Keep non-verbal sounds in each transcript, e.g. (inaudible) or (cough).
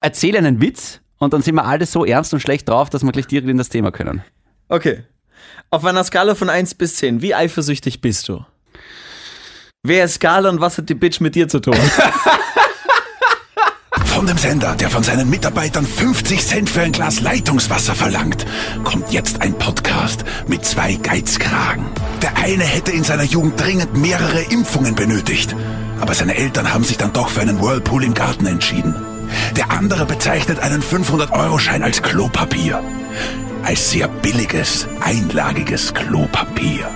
erzähle einen Witz und dann sind wir alle so ernst und schlecht drauf, dass wir gleich direkt in das Thema können. Okay. Auf einer Skala von 1 bis 10, wie eifersüchtig bist du? Wer ist Skala und was hat die Bitch mit dir zu tun? (laughs) Von dem Sender, der von seinen Mitarbeitern 50 Cent für ein Glas Leitungswasser verlangt, kommt jetzt ein Podcast mit zwei Geizkragen. Der eine hätte in seiner Jugend dringend mehrere Impfungen benötigt, aber seine Eltern haben sich dann doch für einen Whirlpool im Garten entschieden. Der andere bezeichnet einen 500-Euro-Schein als Klopapier. Als sehr billiges, einlagiges Klopapier.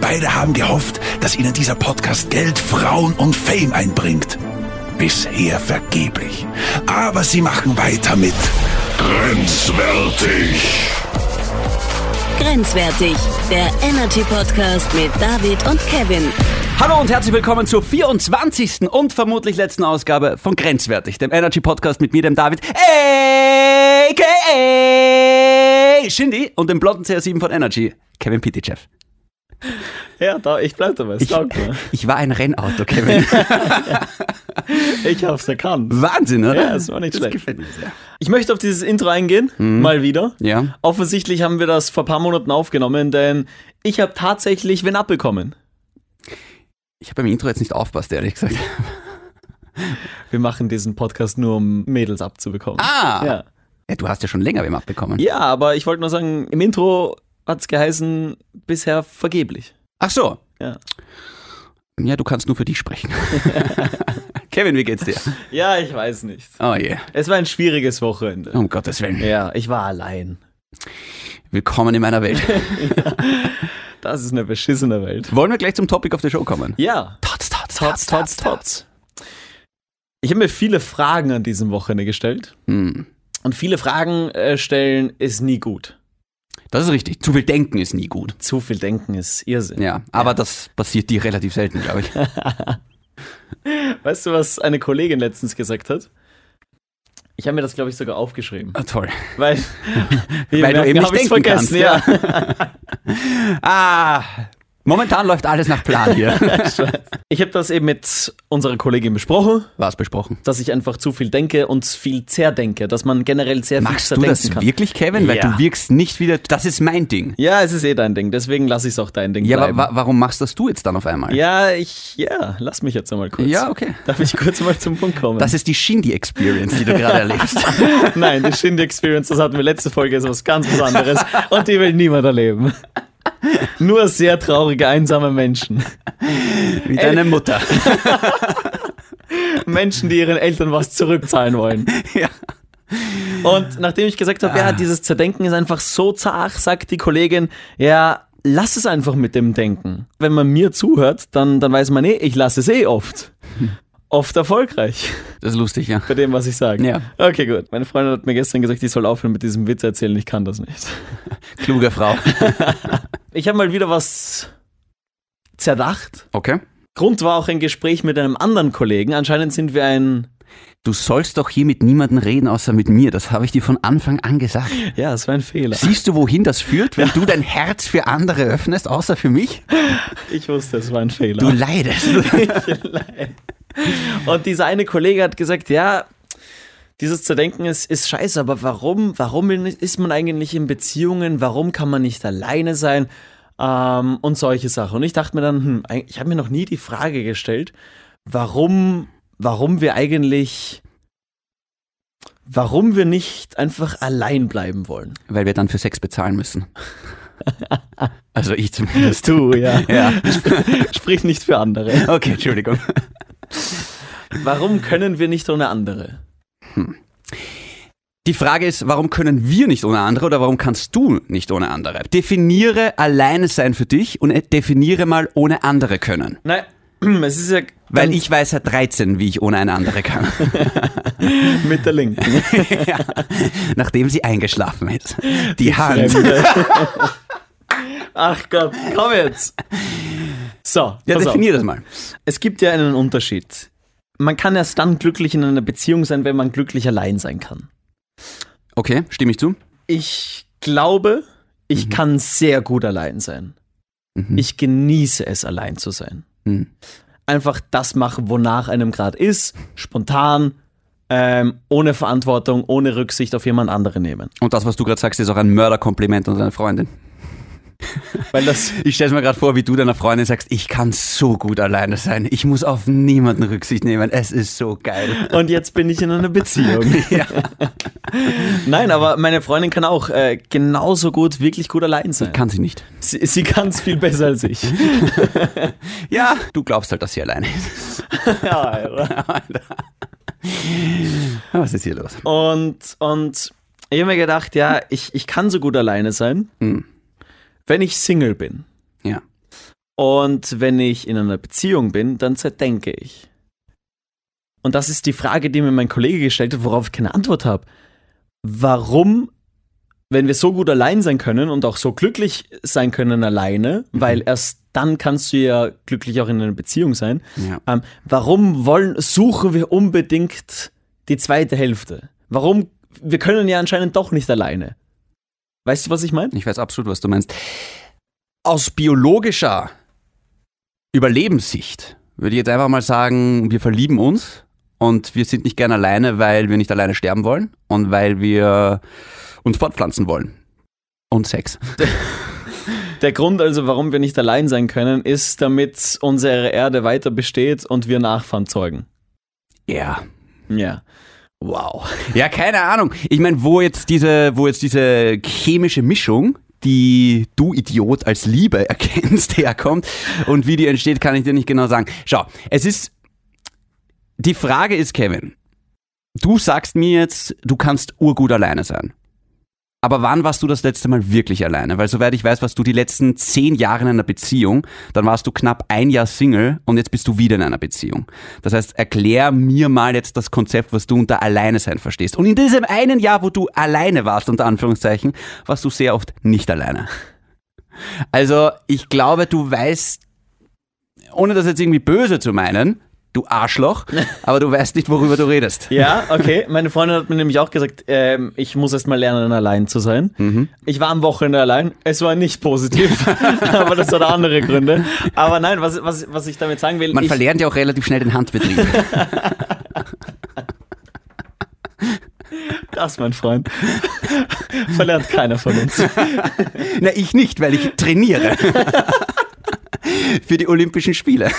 Beide haben gehofft, dass ihnen dieser Podcast Geld, Frauen und Fame einbringt. Bisher vergeblich. Aber sie machen weiter mit Grenzwertig. Grenzwertig, der Energy Podcast mit David und Kevin. Hallo und herzlich willkommen zur 24. und vermutlich letzten Ausgabe von Grenzwertig, dem Energy Podcast mit mir, dem David, a.k.a. Shindy und dem blonden CR7 von Energy, Kevin Pitychev. ja, da, ich bleib dabei. Ich, ich war ein Rennauto, Kevin. (laughs) Ich hab's erkannt. Wahnsinn, oder? Ja, es war nicht das schlecht. Ich möchte auf dieses Intro eingehen, mal wieder. Ja. Offensichtlich haben wir das vor ein paar Monaten aufgenommen, denn ich habe tatsächlich wen abbekommen. Ich habe beim Intro jetzt nicht aufpasst, ehrlich gesagt. (laughs) Wir machen diesen Podcast nur, um Mädels abzubekommen. Ah! Ja. Ja, du hast ja schon länger wem abbekommen. ja, aber ich wollte nur sagen, im Intro hat's geheißen, bisher vergeblich. Ach so. Ja. Ja, du kannst nur für dich sprechen. (laughs) Kevin, wie geht's dir? (laughs) Ja, ich weiß nicht. Oh je. Es war ein schwieriges Wochenende. Um Gottes Willen. Ja, ich war allein. Willkommen in meiner Welt. Das ist eine beschissene Welt. Wollen wir gleich zum Topic of the Show kommen? Ja, Tots, tots, Tots, Tots, Tots. Ich habe mir viele Fragen an diesem Wochenende gestellt. Hm. Und viele Fragen äh, stellen ist nie gut. Das ist richtig. Zu viel denken ist nie gut. Zu viel Denken ist Irrsinn. Ja, aber das passiert dir relativ selten, glaube ich. (laughs) Weißt du, was eine Kollegin letztens gesagt hat? Ich habe mir das, glaube ich, sogar aufgeschrieben. Ah, toll. Weil, (laughs) (laughs) Weil du eben nicht hab ich's denken kannst, ja. (laughs) Ah, momentan läuft alles nach Plan hier. (laughs) Ich habe das eben mit unserer Kollegin besprochen, Was besprochen. dass ich einfach zu viel denke und viel zerdenke, dass man generell sehr Machst viel du zerdenken das kann. wirklich, Kevin? Weil Ja. du wirkst nicht wieder. Das ist mein Ding. Ja, es ist eh dein Ding, deswegen lasse ich es auch dein Ding Ja, aber bleiben. wa warum machst das du jetzt dann auf einmal? ja, ich, ja, lass mich jetzt einmal kurz. Ja, okay. Darf ich kurz mal zum Punkt kommen? Das ist die Shindy-Experience, die du gerade (laughs) erlebst. Nein, die Shindy Experience, das hatten wir letzte Folge, ist was ganz was anderes und die will niemand erleben. (laughs) Nur sehr traurige, einsame Menschen. Wie deine Mutter. (laughs) Menschen, die ihren Eltern was zurückzahlen wollen. Ja. Und nachdem ich gesagt habe, ja, dieses Zerdenken ist einfach so zart, sagt die Kollegin, ja, lass es einfach mit dem Denken. Wenn man mir zuhört, dann, dann weiß man, nee, ich lasse es eh oft. Oft erfolgreich Das ist lustig, ja. bei dem, was ich sage. Ja. Okay, gut. Meine Freundin hat mir gestern gesagt, ich soll aufhören mit diesem Witz erzählen, ich kann das nicht. (laughs) Kluge Frau. (laughs) Ich habe mal wieder was zerdacht. Okay. Grund war auch ein Gespräch mit einem anderen Kollegen. Anscheinend sind wir ein. Du sollst doch hier mit niemandem reden, außer mit mir. Das habe ich dir von Anfang an gesagt. Ja, es war ein Fehler. Siehst du, wohin das führt, wenn du dein Herz für andere öffnest, außer für mich? Ich wusste, es war ein Fehler. Du leidest. (laughs) (laughs) Und dieser eine Kollege hat gesagt, ja, dieses Zerdenken ist, ist scheiße, aber warum, warum ist man eigentlich in Beziehungen? Warum kann man nicht alleine sein? Ähm, und solche Sachen. Und ich dachte mir dann, hm, ich habe mir noch nie die Frage gestellt, warum, warum wir eigentlich, warum wir nicht einfach allein bleiben wollen. Weil wir dann für Sex bezahlen müssen. (laughs) Also ich zumindest. Du, ja. Ja. (laughs) Sprich nicht für andere. Okay, Entschuldigung. Warum können wir nicht ohne andere? Die Frage ist, warum können wir nicht ohne andere oder warum kannst du nicht ohne andere? Definiere alleine sein für dich und definiere mal ohne andere können. Nein, (clears throat) es ist ja Weil ich weiß seit 13, wie ich ohne eine andere kann. (laughs) mit der Linken. (laughs) ja. Nachdem sie eingeschlafen ist. Die Hand. Fremde. (laughs) Ach Gott, komm jetzt. So, Ja, auf. definier das mal. Es gibt ja einen Unterschied. Man kann erst dann glücklich in einer Beziehung sein, wenn man glücklich allein sein kann. Okay, stimme ich zu? Ich glaube, ich kann sehr gut allein sein. Mhm. Ich genieße es, allein zu sein. Mhm. Einfach das machen, wonach einem gerade ist, spontan ähm, ohne Verantwortung, ohne Rücksicht auf jemand anderen nehmen. Und das, was du gerade sagst, ist auch ein Mörderkompliment an deine Freundin. (laughs) Weil das, Ich stelle mir gerade vor, wie du deiner Freundin sagst, ich kann so gut alleine sein. Ich muss auf niemanden Rücksicht nehmen. Es ist so geil. und jetzt bin ich in einer Beziehung. (laughs) Ja. Nein, aber meine Freundin kann auch äh, genauso gut, wirklich gut allein sein. Kann sie nicht. Sie, sie kann es viel besser als ich. (laughs) Ja, du glaubst halt, dass sie alleine ist. ja, Alter. Was ist hier los? Und, und ich habe mir gedacht, ja, ich, ich kann so gut alleine sein, Hm. Wenn ich Single bin. Ja. Und wenn ich in einer Beziehung bin, dann zerdenke ich. Und das ist die Frage, die mir mein Kollege gestellt hat, worauf ich keine Antwort habe. Warum, wenn wir so gut allein sein können und auch so glücklich sein können alleine, weil erst dann kannst du ja glücklich auch in einer Beziehung sein, Ja. ähm, warum wollen, suchen wir unbedingt die zweite Hälfte? Warum, wir können ja anscheinend doch nicht alleine. Weißt du, was ich meine? Ich weiß absolut, was du meinst. Aus biologischer Überlebenssicht würde ich jetzt einfach mal sagen, wir verlieben uns und wir sind nicht gern alleine, weil wir nicht alleine sterben wollen und weil wir uns fortpflanzen wollen. Und Sex. (laughs) Der Grund also, warum wir nicht allein sein können, ist, damit unsere Erde weiter besteht und wir Nachfahren zeugen. Ja. Ja. Wow. Ja, keine Ahnung. Ich meine, wo jetzt diese, wo jetzt diese chemische Mischung, die du Idiot als Liebe (laughs) erkennst, herkommt und wie die entsteht, kann ich dir nicht genau sagen. Schau, es ist die Frage ist, Kevin, du sagst mir jetzt, du kannst urgut alleine sein. Aber wann warst du das letzte Mal wirklich alleine? Weil soweit ich weiß, warst du die letzten zehn Jahre in einer Beziehung, dann warst du knapp ein Jahr Single und jetzt bist du wieder in einer Beziehung. Das heißt, erklär mir mal jetzt das Konzept, was du unter alleine sein verstehst. Und in diesem einen Jahr, wo du alleine warst, unter Anführungszeichen, warst du sehr oft nicht alleine. Also, ich glaube, du weißt, ohne das jetzt irgendwie böse zu meinen, du Arschloch, (laughs) aber du weißt nicht, worüber du redest. Ja, okay. Meine Freundin hat mir nämlich auch gesagt, ähm, ich muss erst mal lernen, allein zu sein. Mhm. Ich war am Wochenende allein. Es war nicht positiv, (laughs) aber das hat andere Gründe. Aber nein, was, was, was ich damit sagen will, Man ich, verlernt ja auch relativ schnell den Handbetrieb. (laughs) das, mein Freund, verlernt keiner von uns. Na, ich nicht, weil ich trainiere. Für die Olympischen Spiele.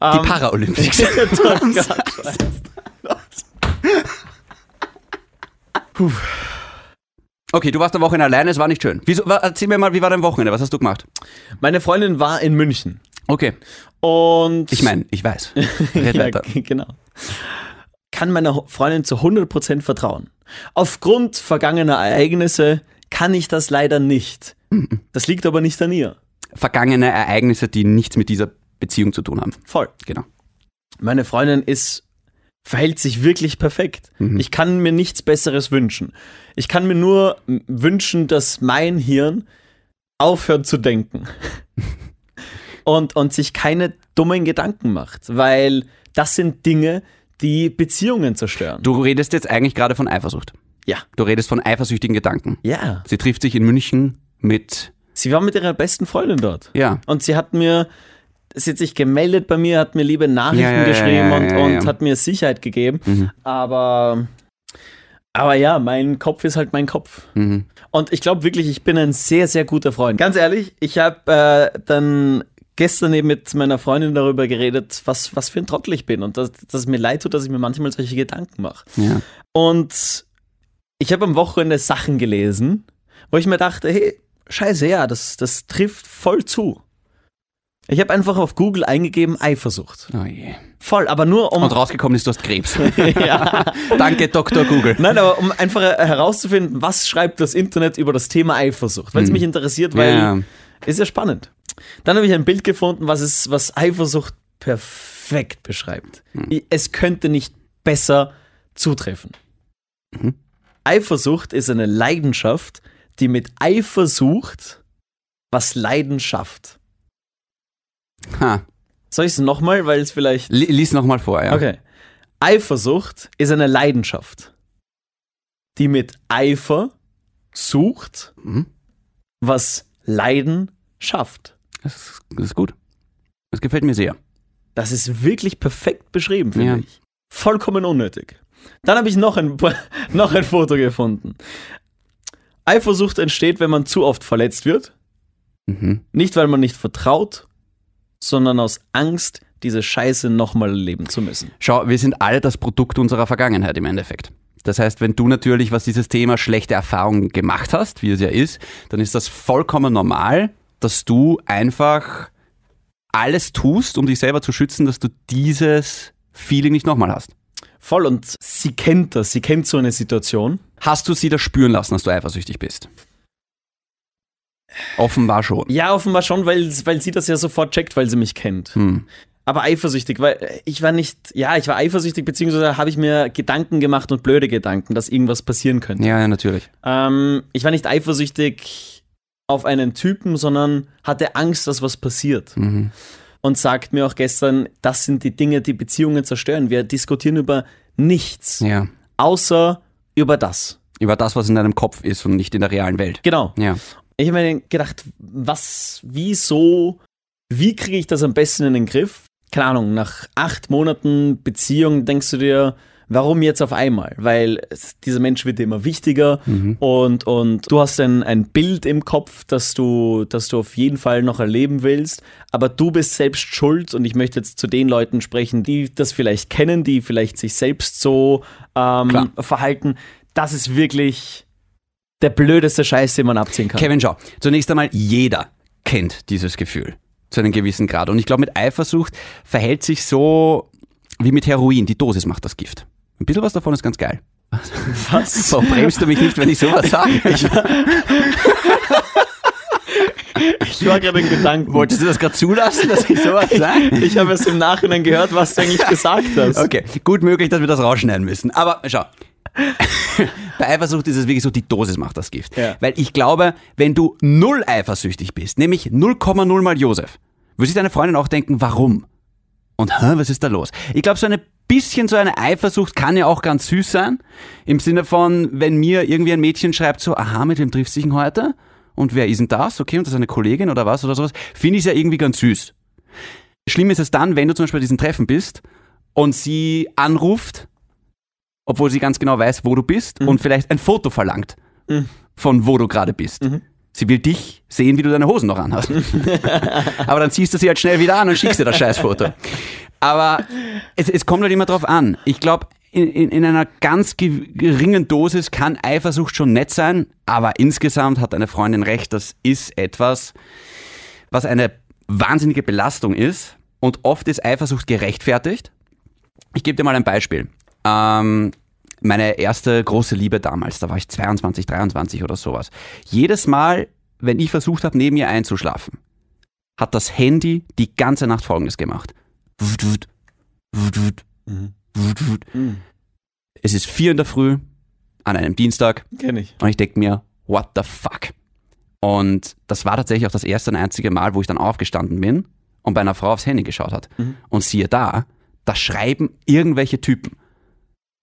Die Paralympics. (laughs) (laughs) Okay, du warst am Wochenende alleine, es war nicht schön. Wieso, erzähl mir mal, wie war dein Wochenende? Was hast du gemacht? Meine Freundin war in München. Okay, Und ich meine, ich weiß. (laughs) Red ja, weiter. genau. Kann meiner Freundin zu 100% vertrauen. Aufgrund vergangener Ereignisse kann ich das leider nicht. Das liegt aber nicht an ihr. Vergangene Ereignisse, die nichts mit dieser Beziehung zu tun haben. Voll. Genau. Meine Freundin ist verhält sich wirklich perfekt. Ich kann mir nichts besseres wünschen. Ich kann mir nur wünschen, dass mein Hirn aufhört zu denken. (laughs) und, und sich keine dummen Gedanken macht, weil das sind Dinge, die Beziehungen zerstören. Du redest jetzt eigentlich gerade von Eifersucht. Ja. Du redest von eifersüchtigen Gedanken. Ja. Sie trifft sich in München mit, Sie war mit ihrer besten Freundin dort. ja, Und sie hat mir, sie hat sich gemeldet bei mir, hat mir liebe Nachrichten Ja, ja, geschrieben ja, und, und hat mir Sicherheit gegeben. Mhm. Aber, aber ja, mein Kopf ist halt mein Kopf. mhm. Und ich glaube wirklich, ich bin ein sehr, sehr guter Freund. Ganz ehrlich, ich habe äh, dann gestern eben mit meiner Freundin darüber geredet, was, was für ein Trottel ich bin und dass, dass es mir leid tut, dass ich mir manchmal solche Gedanken mache. Und ich habe am Wochenende Sachen gelesen, wo ich mir dachte, hey, scheiße, ja, das, das trifft voll zu. Ich habe einfach auf Google eingegeben Eifersucht. Oh je. Voll, aber nur um. Und rausgekommen ist, du hast Krebs. (laughs) ja. (laughs) Danke, Dr. Google. Nein, aber um einfach herauszufinden, was schreibt das Internet über das Thema Eifersucht, weil es mich interessiert, weil Ja. ist ja spannend. Dann habe ich ein Bild gefunden, was es, was Eifersucht perfekt beschreibt. I- Es könnte nicht besser zutreffen. Mhm. Eifersucht ist eine Leidenschaft, die mit Eifersucht was Leiden schafft. Ha. Soll ich es nochmal, weil es vielleicht. Li- Lies nochmal vor, ja. Okay. Eifersucht ist eine Leidenschaft, die mit Eifer sucht, Mhm. was Leiden schafft. Das ist, das ist gut. Das gefällt mir sehr. Das ist wirklich perfekt beschrieben, finde Ja. ich. Vollkommen unnötig. Dann habe ich noch ein, (laughs) noch ein Foto gefunden. Eifersucht entsteht, wenn man zu oft verletzt wird. Mhm. Nicht, weil man nicht vertraut, sondern aus Angst, diese Scheiße nochmal erleben zu müssen. Schau, wir sind alle das Produkt unserer Vergangenheit im Endeffekt. Das heißt, wenn du natürlich, was dieses Thema schlechte Erfahrungen gemacht hast, wie es ja ist, dann ist das vollkommen normal, dass du einfach alles tust, um dich selber zu schützen, dass du dieses Feeling nicht nochmal hast. Voll und sie kennt das, sie kennt so eine Situation. Hast du sie das spüren lassen, dass du eifersüchtig bist? Offenbar schon. Ja, offenbar schon, weil, weil sie das ja sofort checkt, weil sie mich kennt. Hm. Aber eifersüchtig, weil ich war nicht, ja, ich war eifersüchtig, beziehungsweise habe ich mir Gedanken gemacht und blöde Gedanken, dass irgendwas passieren könnte. Ja, ja, natürlich. Ähm, ich war nicht eifersüchtig auf einen Typen, sondern hatte Angst, dass was passiert. Mhm. Und sagt mir auch gestern, das sind die Dinge, die Beziehungen zerstören. Wir diskutieren über nichts, Ja. außer über das. Über das, was in deinem Kopf ist und nicht in der realen Welt. Genau. Ja. Ich habe mir gedacht, was, wieso, wie kriege ich das am besten in den Griff? Keine Ahnung, nach acht Monaten Beziehung denkst du dir, warum jetzt auf einmal? Weil es- dieser Mensch wird dir immer wichtiger und, und du hast ein, ein Bild im Kopf, das du, das du auf jeden Fall noch erleben willst, aber du bist selbst schuld und ich möchte jetzt zu den Leuten sprechen, die das vielleicht kennen, die vielleicht sich selbst so ähm, verhalten. Das ist wirklich der blödeste Scheiß, den man abziehen kann. Kevin, schau. Zunächst einmal, jeder kennt dieses Gefühl. Zu einem gewissen Grad. Und ich glaube, mit Eifersucht verhält sich so wie mit Heroin. Die Dosis macht das Gift. Ein bisschen was davon ist ganz geil. Was? Warum (laughs) bremst du mich nicht, wenn ich sowas sage? (laughs) Ich war gerade in Gedanken. Wolltest du das gerade zulassen, dass ich sowas sage? Ich habe es im Nachhinein gehört, was du eigentlich (laughs) gesagt hast. Okay, gut möglich, dass wir das rausschneiden müssen. Aber schau. (laughs) Bei Eifersucht ist es wirklich so, die Dosis macht das Gift. Ja. Weil ich glaube, wenn du null eifersüchtig bist, nämlich 0,0 mal Josef, würde sich deine Freundin auch denken, warum? Und hä, was ist da los? Ich glaube, so ein bisschen so eine Eifersucht kann ja auch ganz süß sein. Im Sinne von, wenn mir irgendwie ein Mädchen schreibt so, aha, mit wem trifft sich denn heute? Und wer ist denn das? Okay, und das ist eine Kollegin oder was oder sowas. Finde ich ja irgendwie ganz süß. Schlimm ist es dann, wenn du zum Beispiel bei diesem Treffen bist und sie anruft, obwohl sie ganz genau weiß, wo du bist und vielleicht ein Foto verlangt von wo du gerade bist. Sie will dich sehen, wie du deine Hosen noch anhast. (laughs) Aber dann ziehst du sie halt schnell wieder an und schickst dir das Scheißfoto. Aber es, es kommt halt immer drauf an. Ich glaube, in, in, in einer ganz ge- geringen Dosis kann Eifersucht schon nett sein, aber insgesamt hat deine Freundin recht, das ist etwas, was eine wahnsinnige Belastung ist und oft ist Eifersucht gerechtfertigt. Ich gebe dir mal ein Beispiel. Ähm, meine erste große Liebe damals, da war ich 22, 23 oder sowas. Jedes Mal, wenn ich versucht habe, neben ihr einzuschlafen, hat das Handy die ganze Nacht Folgendes gemacht. Wut, wut. Es ist vier in der Früh an einem Dienstag Kenn ich. und ich denke mir, what the fuck? Und das war tatsächlich auch das erste und einzige Mal, wo ich dann aufgestanden bin und bei einer Frau aufs Handy geschaut hat. Und siehe da, da schreiben irgendwelche Typen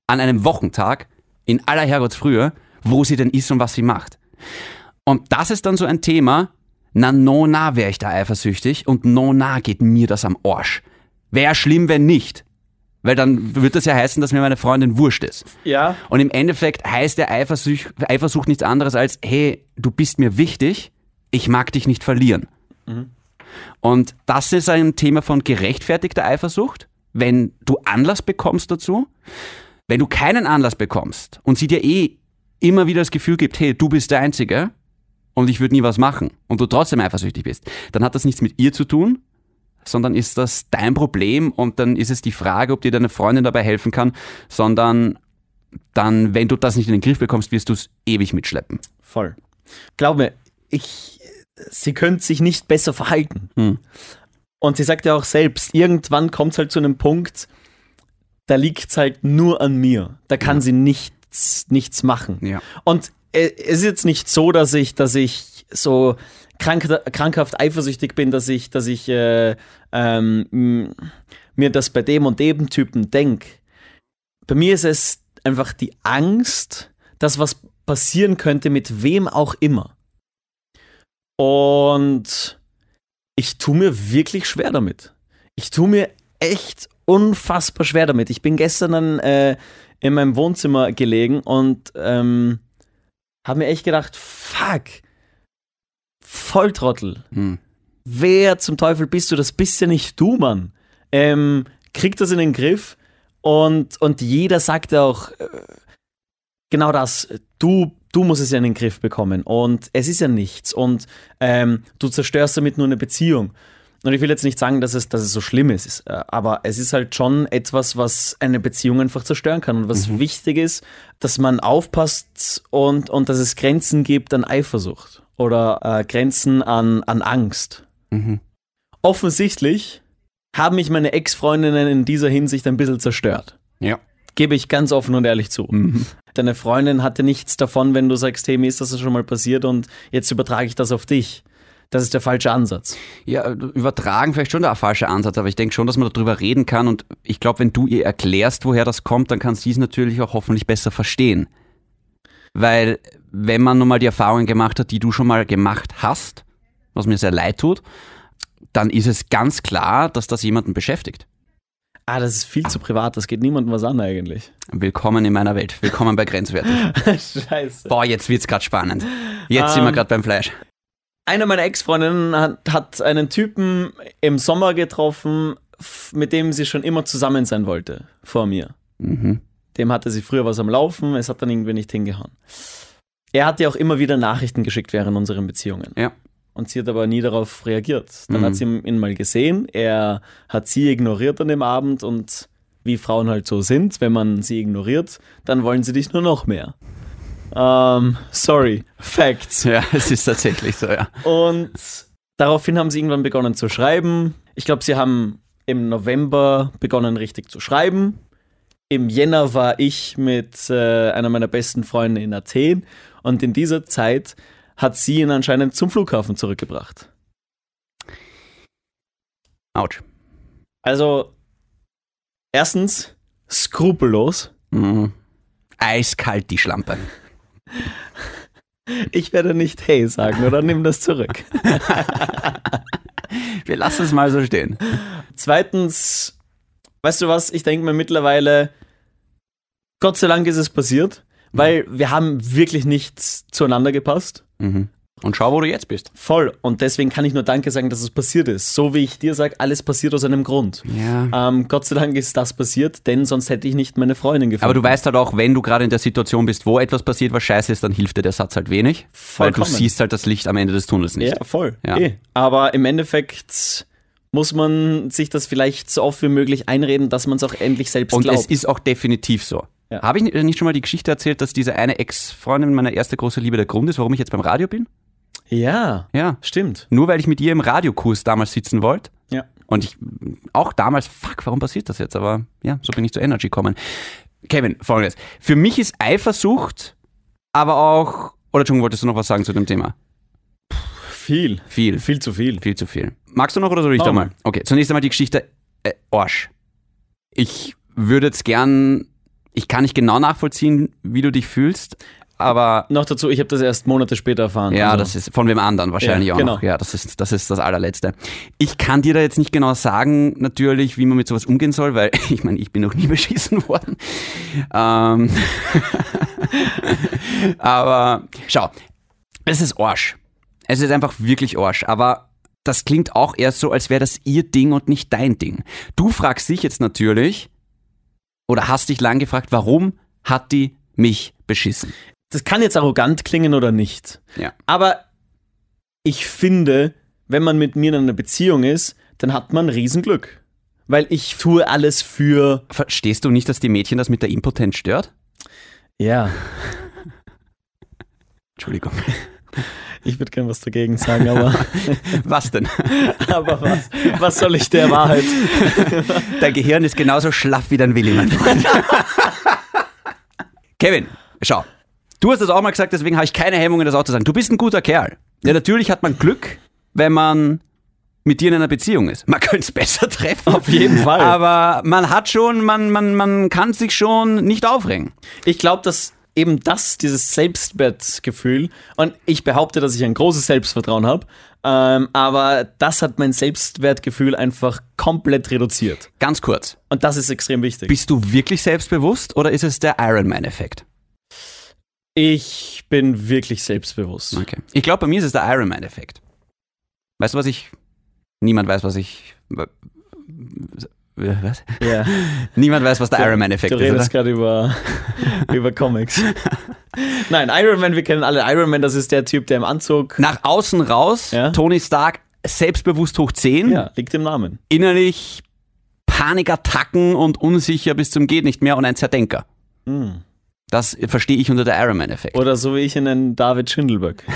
an einem Wochentag in aller Herrgottsfrühe, wo sie denn ist und was sie macht. Und das ist dann so ein Thema, na no na wäre ich da eifersüchtig und no na geht mir das am Arsch. Wäre schlimm, wenn nicht. Weil dann würde das ja heißen, dass mir meine Freundin wurscht ist. Ja. Und im Endeffekt heißt der Eifersucht, Eifersucht nichts anderes als, hey, du bist mir wichtig, ich mag dich nicht verlieren. Und das ist ein Thema von gerechtfertigter Eifersucht, wenn du Anlass bekommst dazu. Wenn du keinen Anlass bekommst und sie dir eh immer wieder das Gefühl gibt, hey, du bist der Einzige und ich würde nie was machen und du trotzdem eifersüchtig bist, dann hat das nichts mit ihr zu tun, sondern ist das dein Problem und dann ist es die Frage, ob dir deine Freundin dabei helfen kann, sondern dann, wenn du das nicht in den Griff bekommst, wirst du es ewig mitschleppen. Voll. Glaub mir, ich, sie könnte sich nicht besser verhalten. Hm. Und sie sagt ja auch selbst, irgendwann kommt es halt zu einem Punkt, da liegt es halt nur an mir. Da kann sie nichts, nichts machen. Ja. Und äh, es ist jetzt nicht so, dass ich, dass ich so krank, krankhaft eifersüchtig bin, dass ich, dass ich äh, ähm, mir das bei dem und dem Typen denke. Bei mir ist es einfach die Angst, dass was passieren könnte mit wem auch immer. Und ich tue mir wirklich schwer damit. Ich tue mir echt unfassbar schwer damit. Ich bin gestern dann äh, in meinem Wohnzimmer gelegen und ähm, habe mir echt gedacht, fuck, Volltrottel. Hm. Wer zum Teufel bist du? Das bist ja nicht du, Mann. Ähm, krieg das in den Griff und, und jeder sagt auch äh, genau das. Du, du musst es ja in den Griff bekommen und es ist ja nichts und ähm, du zerstörst damit nur eine Beziehung. Und ich will jetzt nicht sagen, dass es, dass es so schlimm ist, äh, aber es ist halt schon etwas, was eine Beziehung einfach zerstören kann. Und was wichtig ist, dass man aufpasst und, und dass es Grenzen gibt an Eifersucht oder äh, Grenzen an, an Angst. Mhm. Offensichtlich haben mich meine Ex-Freundinnen in dieser Hinsicht ein bisschen zerstört. Ja. Gebe ich ganz offen und ehrlich zu. Deine Freundin hatte nichts davon, wenn du sagst, hey, mir ist das schon mal passiert und jetzt übertrage ich das auf dich. Das ist der falsche Ansatz. Ja, übertragen vielleicht schon der falsche Ansatz, aber ich denke schon, dass man darüber reden kann und ich glaube, wenn du ihr erklärst, woher das kommt, dann kann sie es natürlich auch hoffentlich besser verstehen. Weil, wenn man nun mal die Erfahrungen gemacht hat, die du schon mal gemacht hast, was mir sehr leid tut, dann ist es ganz klar, dass das jemanden beschäftigt. Ah, das ist viel zu privat, das geht niemandem was an eigentlich. Willkommen in meiner Welt. Willkommen bei Grenzwertig. (laughs) Scheiße. Boah, jetzt wird's gerade spannend. Jetzt sind wir Ähm, gerade beim Fleisch. Eine meiner Ex-Freundinnen hat, hat einen Typen im Sommer getroffen, mit dem sie schon immer zusammen sein wollte, vor mir. Mhm. Dem hatte sie früher was am Laufen, es hat dann irgendwie nicht hingehauen. Er hat ihr auch immer wieder Nachrichten geschickt während unseren Beziehungen. Ja. Und sie hat aber nie darauf reagiert. Dann Mhm. hat sie ihn mal gesehen, er hat sie ignoriert an dem Abend und wie Frauen halt so sind, wenn man sie ignoriert, dann wollen sie dich nur noch mehr. Ähm, sorry, Facts. Ja, (laughs) es ist tatsächlich so, ja. Und daraufhin haben sie irgendwann begonnen zu schreiben. Ich glaube, sie haben im November begonnen richtig zu schreiben. Im Jänner war ich mit äh, einer meiner besten Freunde in Athen und in dieser Zeit hat sie ihn anscheinend zum Flughafen zurückgebracht. Autsch. Also, erstens, skrupellos. Mhm. Eiskalt die Schlampe. Ich werde nicht hey sagen oder nimm das zurück. (laughs) Wir lassen es mal so stehen. Zweitens, weißt du was, ich denke mir mittlerweile, Gott sei Dank ist es passiert, weil wir haben wirklich nicht zueinander gepasst. Mhm. Und schau, wo du jetzt bist. Voll. Und deswegen kann ich nur Danke sagen, dass es passiert ist. So wie ich dir sage, alles passiert aus einem Grund. Ja. Ähm, Gott sei Dank ist das passiert, denn sonst hätte ich nicht meine Freundin gefunden. Aber du weißt halt auch, wenn du gerade in der Situation bist, wo etwas passiert, was scheiße ist, dann hilft dir der Satz halt wenig. Weil du Vollkommen. siehst halt das Licht am Ende des Tunnels nicht. Ja, voll. Ja. Eh. Aber im Endeffekt muss man sich das vielleicht so oft wie möglich einreden, dass man es auch endlich selbst Und glaubt. es ist auch definitiv so. Ja. Habe ich nicht schon mal die Geschichte erzählt, dass diese eine Ex-Freundin meine erste große Liebe der Grund ist, warum ich jetzt beim Radio bin? Ja, Ja. stimmt. Nur weil ich mit ihr im Radiokurs damals sitzen wollte. Ja. Und ich auch damals, fuck, warum passiert das jetzt? Aber ja, so bin ich zu Energy gekommen. Kevin, folgendes. Für mich ist Eifersucht, aber auch, oder Entschuldigung, wolltest du noch was sagen zu dem Thema? Viel. Viel. Viel zu viel. Viel zu viel. Magst du noch oder soll ich da Mach mal? Okay, zunächst einmal die Geschichte äh, Arsch. Ich würde jetzt gern, ich kann nicht genau nachvollziehen, wie du dich fühlst, aber Noch dazu, ich habe das erst Monate später erfahren. ja, also. das ist von wem anderen wahrscheinlich Ja, auch genau. noch. Ja, das ist, das ist das allerletzte. Ich kann dir da jetzt nicht genau sagen, natürlich, wie man mit sowas umgehen soll, weil (laughs) ich meine, ich bin noch nie (laughs) beschissen worden. Ähm, (laughs) aber schau, es ist Arsch. Es ist einfach wirklich Arsch, aber das klingt auch erst so, als wäre das ihr Ding und nicht dein Ding. Du fragst dich jetzt natürlich, oder hast dich lang gefragt, warum hat die mich beschissen? Das kann jetzt arrogant klingen oder nicht. Ja. Aber ich finde, wenn man mit mir in einer Beziehung ist, dann hat man Riesenglück. Weil ich tue alles für. Verstehst du nicht, dass die Mädchen das mit der Impotenz stört? Ja, (laughs) Entschuldigung. ich würde gern was dagegen sagen, aber, (laughs) Was denn? (laughs) aber was, was soll ich der Wahrheit? Dein Gehirn ist genauso schlaff wie dein Willi, mein Freund. Kevin, schau. Du hast das auch mal gesagt, deswegen habe ich keine Hemmungen, das auch zu sagen. Du bist ein guter Kerl. Ja, natürlich hat man Glück, wenn man mit dir in einer Beziehung ist. Man (laughs) könnte es besser treffen. Auf jeden Fall. Aber man hat schon, man, man, man kann sich schon nicht aufregen. Ich glaube, dass eben das, dieses Selbstwertgefühl, und ich behaupte, dass ich ein großes Selbstvertrauen habe, ähm, aber das hat mein Selbstwertgefühl einfach komplett reduziert. Ganz kurz. Und das ist extrem wichtig. Bist du wirklich selbstbewusst oder ist es der Ironman-Effekt? Ich bin wirklich selbstbewusst. Okay. Ich glaube, bei mir ist es der Ironman-Effekt. Weißt du, was ich. Niemand weiß, was ich. Was? Ja. (laughs) Niemand weiß, was der Ironman-Effekt Du ist, redest oder? gerade über, (laughs) über Comics. Nein, Iron Man, wir kennen alle Iron Man, das ist der Typ, der im Anzug. Nach außen raus, Ja. Tony Stark selbstbewusst hoch 10, Ja, liegt im Namen. innerlich Panikattacken und unsicher bis zum geht nicht mehr und ein Zerdenker. Hm. Das verstehe ich unter der Ironman-Effekt. Oder so wie ich ihn nenne, David Schindelberg. (laughs)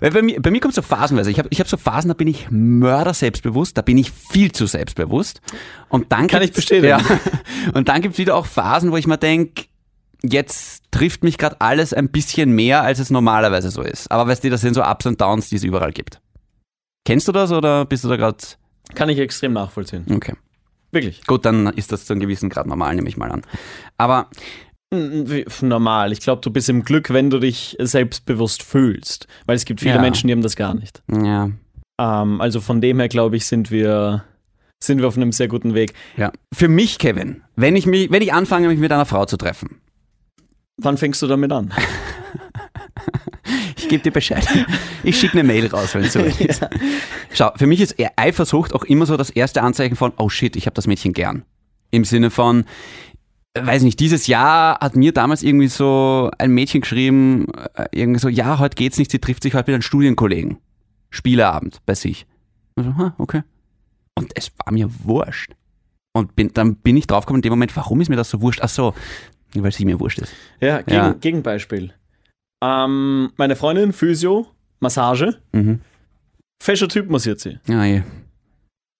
Weil bei mir, bei mir kommt so phasenweise. Ich habe ich hab so Phasen, da bin ich mörder selbstbewusst, da bin ich viel zu selbstbewusst. Und dann Kann ich bestätigen. Ja, (laughs) und dann gibt es wieder auch Phasen, wo ich mir denke, jetzt trifft mich gerade alles ein bisschen mehr, als es normalerweise so ist. Aber weißt du, das sind so Ups und Downs, die es überall gibt. Kennst du das oder bist du da gerade... Kann ich extrem nachvollziehen. Okay, Wirklich. gut, dann ist das zu einem gewissen Grad normal, nehme ich mal an. Aber Normal. Ich glaube, du bist im Glück, wenn du dich selbstbewusst fühlst. Weil es gibt viele Ja. Menschen, die haben das gar nicht. ja, Ähm, also von dem her, glaube ich, sind wir, sind wir auf einem sehr guten Weg. ja. Für mich, Kevin, wenn ich, mich, wenn ich anfange, mich mit einer Frau zu treffen, Wann fängst du damit an? (laughs) Ich gebe dir Bescheid. Ich schicke eine Mail raus, wenn es so (laughs) ist. Schau, für mich ist Eifersucht auch immer so das erste Anzeichen von, oh shit, ich habe das Mädchen gern. Im Sinne von, weiß nicht, dieses Jahr hat mir damals irgendwie so ein Mädchen geschrieben, äh, irgendwie so, ja, heute geht's nicht, sie trifft sich heute mit einem Studienkollegen. Spieleabend bei sich. Also, ha, okay. Und es war mir wurscht. Und bin, dann bin ich draufgekommen in dem Moment, warum ist mir das so wurscht? Ach so, weil sie mir wurscht ist. Ja, gegen, Ja. Gegenbeispiel. Ähm, meine Freundin, Physio, Massage, Mhm. fescher Typ massiert sie. Ja, je.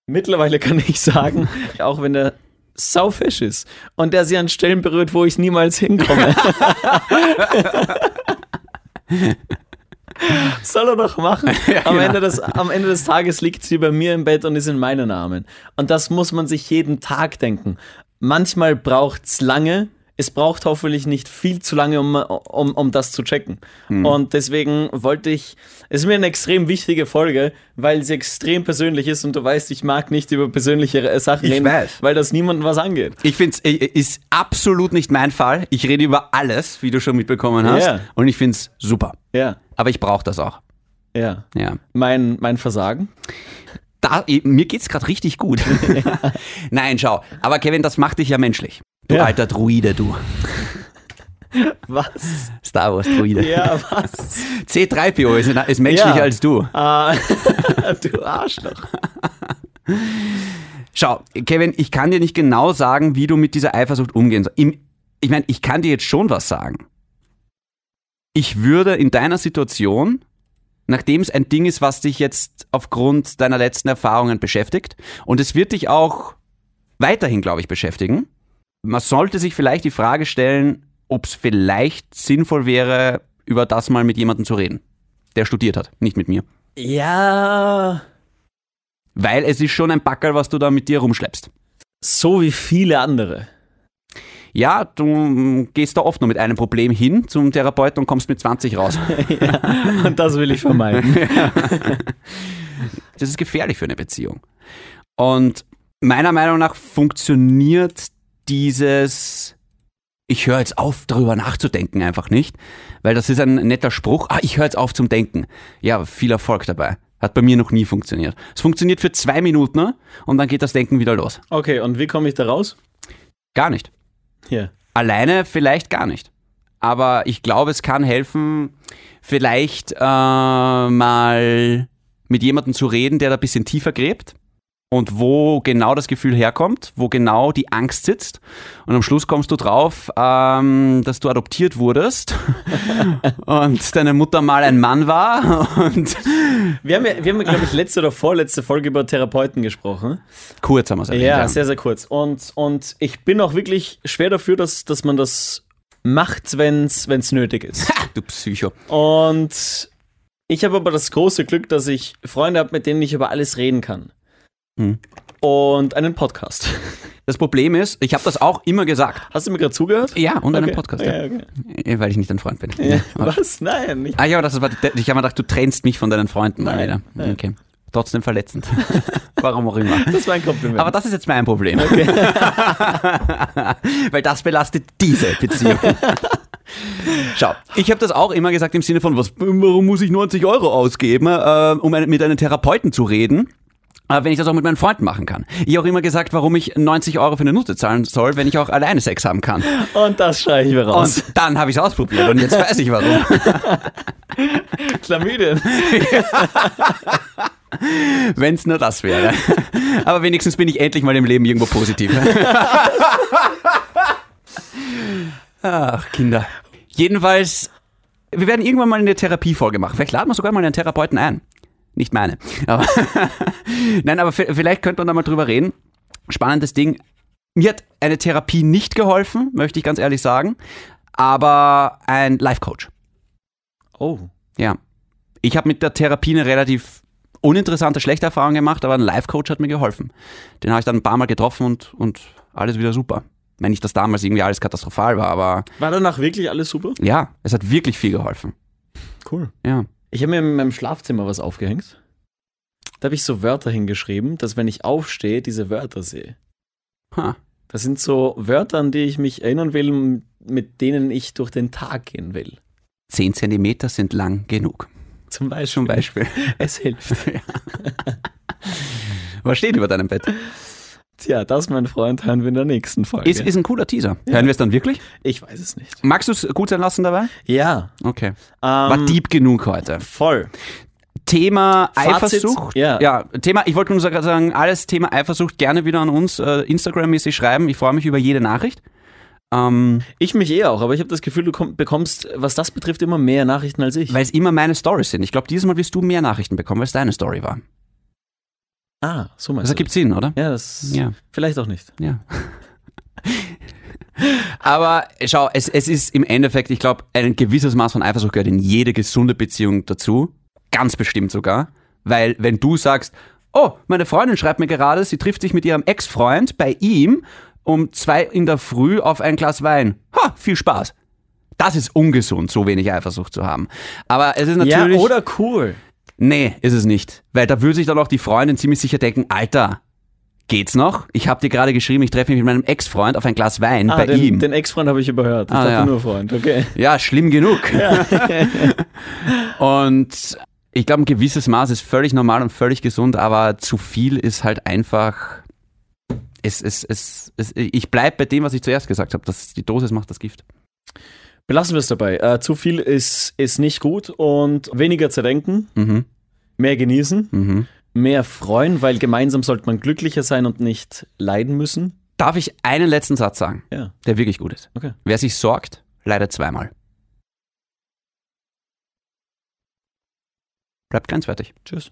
Mittlerweile kann ich sagen, (laughs) auch wenn der saufesch ist und der sie an Stellen berührt, wo ich niemals hinkomme. (laughs) Soll er doch machen. (laughs) am, Ende des, am Ende des Tages liegt sie bei mir im Bett und ist in meinen Armen. Und das muss man sich jeden Tag denken. Manchmal braucht es lange. Es braucht hoffentlich nicht viel zu lange, um, um, um das zu checken. Und deswegen wollte ich, es ist mir eine extrem wichtige Folge, weil sie extrem persönlich ist und du weißt, ich mag nicht über persönliche äh, Sachen Ich reden, weiß. weil das niemandem was angeht. Ich finde es ist absolut nicht mein Fall. Ich rede über alles, wie du schon mitbekommen hast. Ja. Und ich finde es super. Ja, Aber ich brauche das auch. ja. Ja. Mein, mein Versagen. Da, mir geht's gerade richtig gut. (laughs) Nein, schau. Aber Kevin, das macht dich ja menschlich. Du Ja. alter Druide, du. (laughs) Was? Star Wars Druide. Ja, was? (laughs) C3PO ist, ist menschlicher Ja. als du. Ah, (laughs) du Arschloch. Schau, Kevin, ich kann dir nicht genau sagen, wie du mit dieser Eifersucht umgehen sollst. Ich meine, ich kann dir jetzt schon was sagen. Ich würde in deiner Situation, nachdem es ein Ding ist, was dich jetzt aufgrund deiner letzten Erfahrungen beschäftigt, und es wird dich auch weiterhin, glaube ich, beschäftigen, man sollte sich vielleicht die Frage stellen, ob es vielleicht sinnvoll wäre, über das mal mit jemandem zu reden, der studiert hat, nicht mit mir. Ja, Weil es ist schon ein Backerl, was du da mit dir rumschleppst. so wie viele andere. Ja, du mm, gehst da oft nur mit einem Problem hin zum Therapeuten und kommst mit 20 raus. (laughs) Und das will ich vermeiden. (laughs) Das ist gefährlich für eine Beziehung. Und meiner Meinung nach funktioniert dieses, ich höre jetzt auf, darüber nachzudenken, einfach nicht. Weil das ist ein netter Spruch, ah, ich höre jetzt auf zum Denken. Ja, viel Erfolg dabei. Hat bei mir noch nie funktioniert. Es funktioniert für zwei Minuten ne? und dann geht das Denken wieder los. Okay, und wie komme ich da raus? Gar nicht. Hier. Alleine vielleicht gar nicht. Aber ich glaube, es kann helfen, vielleicht äh, mal mit jemandem zu reden, der da ein bisschen tiefer gräbt und wo genau das Gefühl herkommt, wo genau die Angst sitzt. Und am Schluss kommst du drauf, ähm, dass du adoptiert wurdest (laughs) und deine Mutter mal ein Mann war. Und Wir haben ja, wir haben glaube ich, letzte oder vorletzte Folge über Therapeuten gesprochen. kurz haben wir es erwähnt. Ja, sehr, sehr kurz. Und, und ich bin auch wirklich schwer dafür, dass, dass man das macht, wenn es nötig ist. Du Psycho. Und ich habe aber das große Glück, dass ich Freunde habe, mit denen ich über alles reden kann. Hm. und einen Podcast. (laughs) Das Problem ist, ich habe das auch immer gesagt. Hast du mir gerade zugehört? Ja, und einen Okay. Podcast. Ja, Ja. okay. Weil ich nicht dein Freund bin. Ja, (laughs) was? Nein, nicht. Ah ja, das war, ich habe mir gedacht, du trennst mich von deinen Freunden mal Nein, wieder. nein. Okay. Trotzdem verletzend. (laughs) Warum auch immer. Das war ein Kompliment. Aber das ist jetzt mein Problem. Weil das belastet diese Beziehung. Schau, ich habe das auch immer gesagt im Sinne von, was, warum muss ich 90 Euro ausgeben, äh, um ein- mit einem Therapeuten zu reden? Wenn ich das auch mit meinen Freunden machen kann. Ich habe auch immer gesagt, warum ich 90 Euro für eine Nutte zahlen soll, wenn ich auch alleine Sex haben kann. und das schreie ich mir raus. Und dann habe ich es ausprobiert und jetzt weiß ich warum. (laughs) Chlamydien. (laughs) Wenn es nur das wäre. Aber wenigstens bin ich endlich mal im Leben irgendwo positiv. (laughs) Ach, Kinder. Jedenfalls, wir werden irgendwann mal eine Therapiefolge machen. Vielleicht laden wir sogar mal einen Therapeuten ein. Nicht meine. Aber (laughs) Nein, aber vielleicht könnte man da mal drüber reden. Spannendes Ding. Mir hat eine Therapie nicht geholfen, möchte ich ganz ehrlich sagen. Aber ein Life-Coach. Oh. Ja. Ich habe mit der Therapie eine relativ uninteressante, schlechte Erfahrung gemacht, aber ein Life-Coach hat mir geholfen. Den habe ich dann ein paar Mal getroffen und, und alles wieder super. Wenn nicht, dass damals irgendwie alles katastrophal war, aber War danach wirklich alles super? ja, es hat wirklich viel geholfen. Cool. Ja. Ich habe mir in meinem Schlafzimmer was aufgehängt. Da habe ich so Wörter hingeschrieben, dass wenn ich aufstehe, diese Wörter sehe. Ha. Das sind so Wörter, an die ich mich erinnern will, mit denen ich durch den Tag gehen will. Zehn Zentimeter sind lang genug. Zum Beispiel. Zum Beispiel. (laughs) Es hilft. (laughs) Was steht über deinem Bett? Tja, das, mein Freund, hören wir in der nächsten Folge. Ist, ist ein cooler Teaser. Hören wir es dann wirklich? ich weiß es nicht. Magst du es gut sein lassen dabei? Ja. Okay. Ähm, War deep genug heute. Voll. Thema Fazit? Eifersucht. Ja. ja, Thema, ich wollte nur sagen, alles Thema Eifersucht gerne wieder an uns äh, Instagram-mäßig schreiben. Ich freue mich über jede Nachricht. Ähm, Ich mich eh auch, aber ich habe das Gefühl, du komm, bekommst, was das betrifft, immer mehr Nachrichten als ich. weil es immer meine Stories sind. Ich glaube, dieses Mal wirst du mehr Nachrichten bekommen, weil es deine Story war. Ah, so Das meinst du. ergibt Sinn, oder? Ja, das Ja. vielleicht auch nicht. Ja. Aber schau, es, es ist im Endeffekt, ich glaube, ein gewisses Maß von Eifersucht gehört in jede gesunde Beziehung dazu. Ganz bestimmt sogar. Weil wenn du sagst, oh, meine Freundin schreibt mir gerade, sie trifft sich mit ihrem Ex-Freund bei ihm um zwei in der Früh auf ein Glas Wein. Ha, viel Spaß. Das ist ungesund, so wenig Eifersucht zu haben. Aber es ist natürlich... Ja, oder cool. Nee, ist es nicht. Weil da würde sich dann auch die Freundin ziemlich sicher denken, Alter, geht's noch? Ich habe dir gerade geschrieben, ich treffe mich mit meinem Ex-Freund auf ein Glas Wein Ah, bei den, ihm. den Ex-Freund habe ich überhört. Ich Ah, dachte ja. nur Freund, okay. ja, schlimm genug. (laughs) (laughs) und ich glaube, ein gewisses Maß ist völlig normal und völlig gesund, aber zu viel ist halt einfach... Es, es, es, es, ich bleibe bei dem, was ich zuerst gesagt habe. dass Die Dosis macht das Gift. Belassen wir es dabei. Äh, zu viel ist, ist nicht gut und weniger zerdenken, Mhm, mehr genießen, mhm. mehr freuen, weil gemeinsam sollte man glücklicher sein und nicht leiden müssen. Darf ich einen letzten Satz sagen, Ja, der wirklich gut ist? okay. Wer sich sorgt, leidet zweimal. Bleibt grenzwertig. Tschüss.